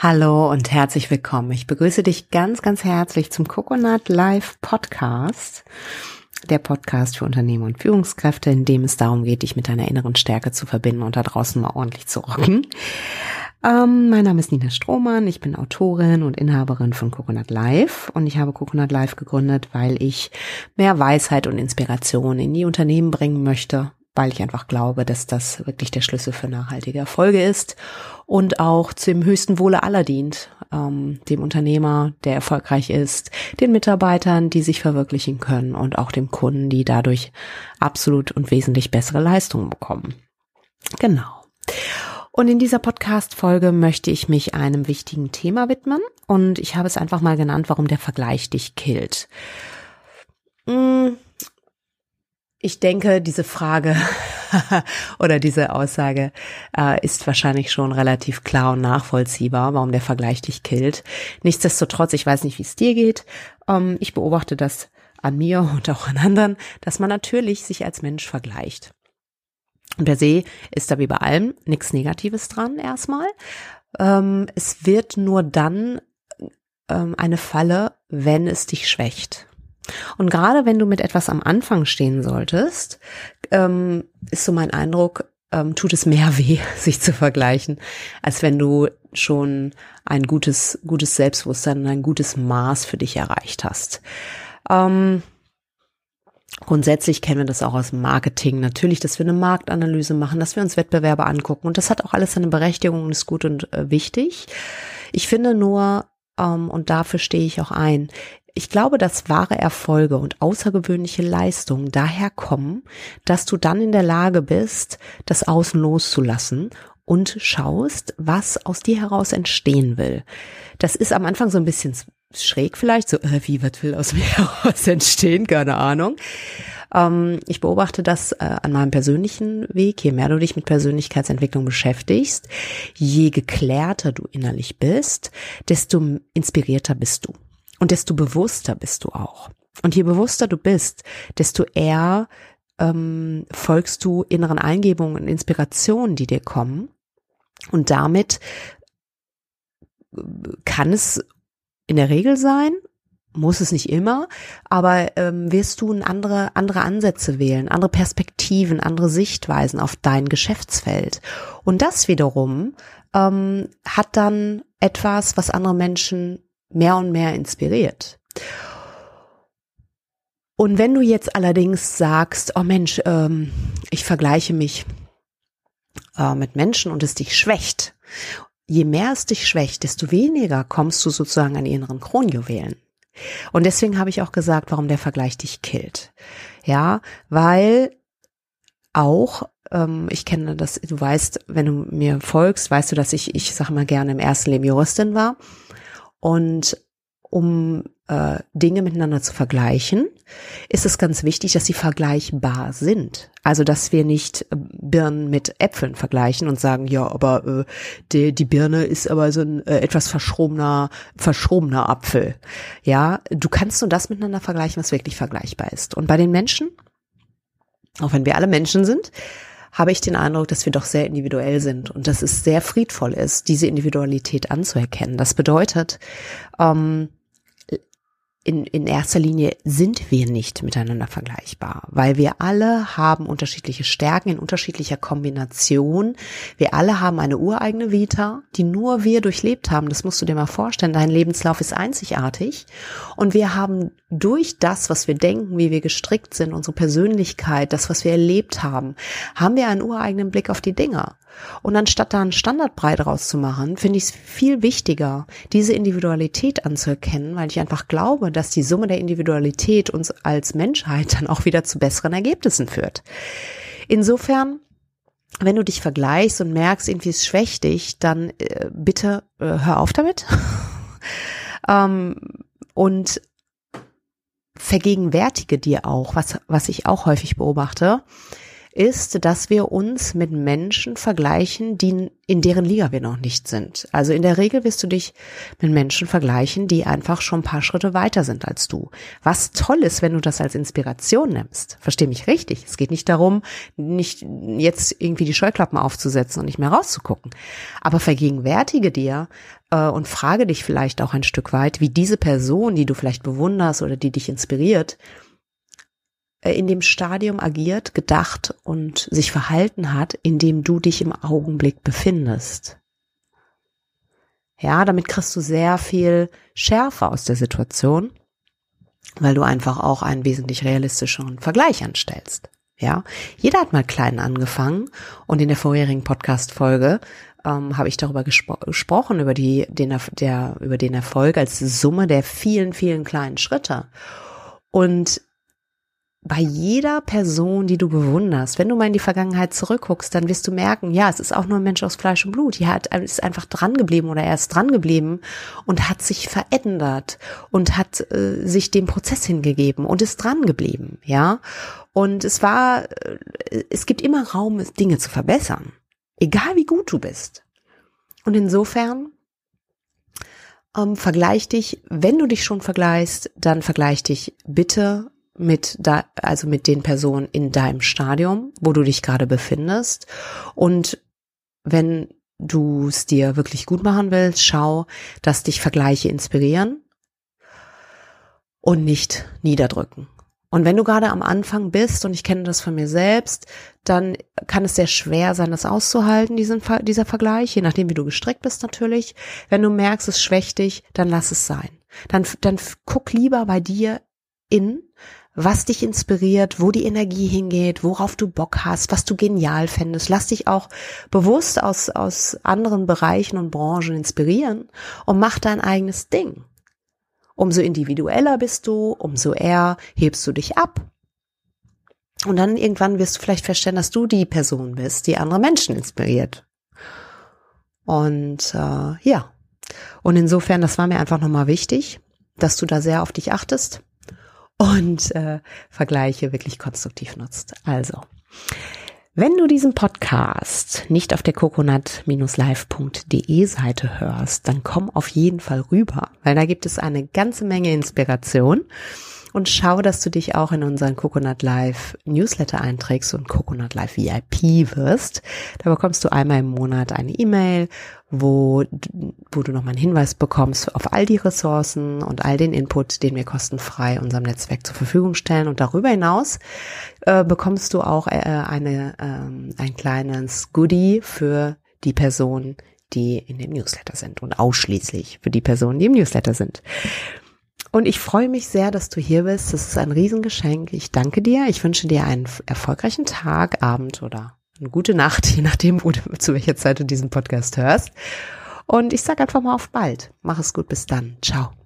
Hallo und herzlich willkommen. Ich begrüße dich ganz, ganz herzlich zum Coconut Live Podcast. Der Podcast für Unternehmen und Führungskräfte, in dem es darum geht, dich mit deiner inneren Stärke zu verbinden und da draußen mal ordentlich zu rocken. Ähm, mein Name ist Nina Strohmann, ich bin Autorin und Inhaberin von Coconut Live und ich habe Coconut Live gegründet, weil ich mehr Weisheit und Inspiration in die Unternehmen bringen möchte, weil ich einfach glaube, dass das wirklich der Schlüssel für nachhaltige Erfolge ist und auch zum höchsten Wohle aller dient, ähm, dem Unternehmer, der erfolgreich ist, den Mitarbeitern, die sich verwirklichen können und auch dem Kunden, die dadurch absolut und wesentlich bessere Leistungen bekommen. Genau. Und in dieser Podcast-Folge möchte ich mich einem wichtigen Thema widmen und ich habe es einfach mal genannt, warum der Vergleich dich killt. Hm ich denke, diese Frage oder diese Aussage äh, ist wahrscheinlich schon relativ klar und nachvollziehbar, warum der Vergleich dich killt. Nichtsdestotrotz, ich weiß nicht, wie es dir geht. Ähm, ich beobachte das an mir und auch an anderen, dass man natürlich sich als Mensch vergleicht. Und per se ist da wie bei allem nichts Negatives dran erstmal. Ähm, es wird nur dann ähm, eine Falle, wenn es dich schwächt. Und gerade wenn du mit etwas am Anfang stehen solltest, ähm, ist so mein Eindruck, ähm, tut es mehr weh, sich zu vergleichen, als wenn du schon ein gutes, gutes Selbstbewusstsein und ein gutes Maß für dich erreicht hast. Ähm, Grundsätzlich kennen wir das auch aus Marketing. Natürlich, dass wir eine Marktanalyse machen, dass wir uns Wettbewerbe angucken. Und das hat auch alles seine Berechtigung und ist gut und äh, wichtig. Ich finde nur, ähm, und dafür stehe ich auch ein, ich glaube, dass wahre Erfolge und außergewöhnliche Leistungen daher kommen, dass du dann in der Lage bist, das Außen loszulassen und schaust, was aus dir heraus entstehen will. Das ist am Anfang so ein bisschen schräg vielleicht, so äh, wie was will aus mir heraus entstehen, keine Ahnung. Ähm, ich beobachte das äh, an meinem persönlichen Weg. Je mehr du dich mit Persönlichkeitsentwicklung beschäftigst, je geklärter du innerlich bist, desto inspirierter bist du. Und desto bewusster bist du auch. Und je bewusster du bist, desto eher ähm, folgst du inneren Eingebungen und Inspirationen, die dir kommen. Und damit äh, kann es in der Regel sein, muss es nicht immer, aber ähm, wirst du andere, andere Ansätze wählen, andere Perspektiven, andere Sichtweisen auf dein Geschäftsfeld. Und das wiederum ähm, hat dann etwas, was andere Menschen mehr und mehr inspiriert. Und wenn du jetzt allerdings sagst, oh Mensch, ähm, ich vergleiche mich äh, mit Menschen und es dich schwächt, je mehr es dich schwächt, desto weniger kommst du sozusagen an inneren Kronjuwelen. Und deswegen habe ich auch gesagt, warum der Vergleich dich killt. Ja, weil auch, ähm, ich kenne das, du weißt, wenn du mir folgst, weißt du, dass ich, ich sage mal gerne im ersten Leben Juristin war. Und um äh, Dinge miteinander zu vergleichen, ist es ganz wichtig, dass sie vergleichbar sind. Also, dass wir nicht äh, Birnen mit Äpfeln vergleichen und sagen, ja, aber äh, die, die Birne ist aber so ein äh, etwas verschrobener, verschrobener Apfel. Ja, du kannst nur das miteinander vergleichen, was wirklich vergleichbar ist. Und bei den Menschen, auch wenn wir alle Menschen sind, habe ich den Eindruck, dass wir doch sehr individuell sind und dass es sehr friedvoll ist, diese Individualität anzuerkennen. Das bedeutet, ähm, in, in erster Linie sind wir nicht miteinander vergleichbar, weil wir alle haben unterschiedliche Stärken in unterschiedlicher Kombination. Wir alle haben eine ureigene Vita, die nur wir durchlebt haben. Das musst du dir mal vorstellen. Dein Lebenslauf ist einzigartig. Und wir haben durch das, was wir denken, wie wir gestrickt sind, unsere Persönlichkeit, das, was wir erlebt haben, haben wir einen ureigenen Blick auf die Dinge. Und anstatt da einen Standardbrei draus zu machen, finde ich es viel wichtiger, diese Individualität anzuerkennen, weil ich einfach glaube, dass die Summe der Individualität uns als Menschheit dann auch wieder zu besseren Ergebnissen führt. Insofern wenn du dich vergleichst und merkst, irgendwie es schwächt dich, dann äh, bitte äh, hör auf damit. ähm, und vergegenwärtige dir auch, was, was ich auch häufig beobachte, ist, dass wir uns mit Menschen vergleichen, die in deren Liga wir noch nicht sind. Also in der Regel wirst du dich mit Menschen vergleichen, die einfach schon ein paar Schritte weiter sind als du. Was toll ist, wenn du das als Inspiration nimmst. Versteh mich richtig. Es geht nicht darum, nicht jetzt irgendwie die Scheuklappen aufzusetzen und nicht mehr rauszugucken. Aber vergegenwärtige dir äh, und frage dich vielleicht auch ein Stück weit, wie diese Person, die du vielleicht bewunderst oder die dich inspiriert, in dem Stadium agiert, gedacht und sich verhalten hat, in dem du dich im Augenblick befindest. Ja, damit kriegst du sehr viel Schärfe aus der Situation, weil du einfach auch einen wesentlich realistischeren Vergleich anstellst. Ja, jeder hat mal klein angefangen und in der vorherigen Podcast-Folge ähm, habe ich darüber gespro gesprochen, über die, den, der, über den Erfolg als Summe der vielen, vielen kleinen Schritte. Und bei jeder Person, die du bewunderst, wenn du mal in die Vergangenheit zurückguckst, dann wirst du merken, ja, es ist auch nur ein Mensch aus Fleisch und Blut. Die hat, ist einfach dran geblieben oder er ist dran geblieben und hat sich verändert und hat äh, sich dem Prozess hingegeben und ist dran geblieben, ja. Und es war, äh, es gibt immer Raum, Dinge zu verbessern. Egal wie gut du bist. Und insofern ähm, vergleich dich, wenn du dich schon vergleichst, dann vergleich dich bitte mit da, also mit den Personen in deinem Stadium, wo du dich gerade befindest. Und wenn du es dir wirklich gut machen willst, schau, dass dich Vergleiche inspirieren und nicht niederdrücken. Und wenn du gerade am Anfang bist, und ich kenne das von mir selbst, dann kann es sehr schwer sein, das auszuhalten, diesen, dieser Vergleich, je nachdem, wie du gestrickt bist natürlich. Wenn du merkst, es schwächt dich, dann lass es sein. Dann, dann guck lieber bei dir in, was dich inspiriert, wo die Energie hingeht, worauf du Bock hast, was du genial fändest. Lass dich auch bewusst aus, aus anderen Bereichen und Branchen inspirieren und mach dein eigenes Ding. Umso individueller bist du, umso eher hebst du dich ab. Und dann irgendwann wirst du vielleicht feststellen, dass du die Person bist, die andere Menschen inspiriert. Und äh, ja, und insofern, das war mir einfach nochmal wichtig, dass du da sehr auf dich achtest und äh, Vergleiche wirklich konstruktiv nutzt. Also, wenn du diesen Podcast nicht auf der coconut-live.de Seite hörst, dann komm auf jeden Fall rüber, weil da gibt es eine ganze Menge Inspiration und schau, dass du dich auch in unseren Coconut Live Newsletter einträgst und Coconut Live VIP wirst. Da bekommst du einmal im Monat eine E-Mail, wo, wo du nochmal einen Hinweis bekommst auf all die Ressourcen und all den Input, den wir kostenfrei unserem Netzwerk zur Verfügung stellen. Und darüber hinaus äh, bekommst du auch äh, eine, äh, ein kleines Goodie für die Person, die in dem Newsletter sind und ausschließlich für die Personen, die im Newsletter sind. Und ich freue mich sehr, dass du hier bist. Das ist ein Riesengeschenk. Ich danke dir. Ich wünsche dir einen erfolgreichen Tag, Abend oder eine gute Nacht, je nachdem, wo du, zu welcher Zeit du diesen Podcast hörst. Und ich sage einfach mal auf bald. Mach es gut. Bis dann. Ciao.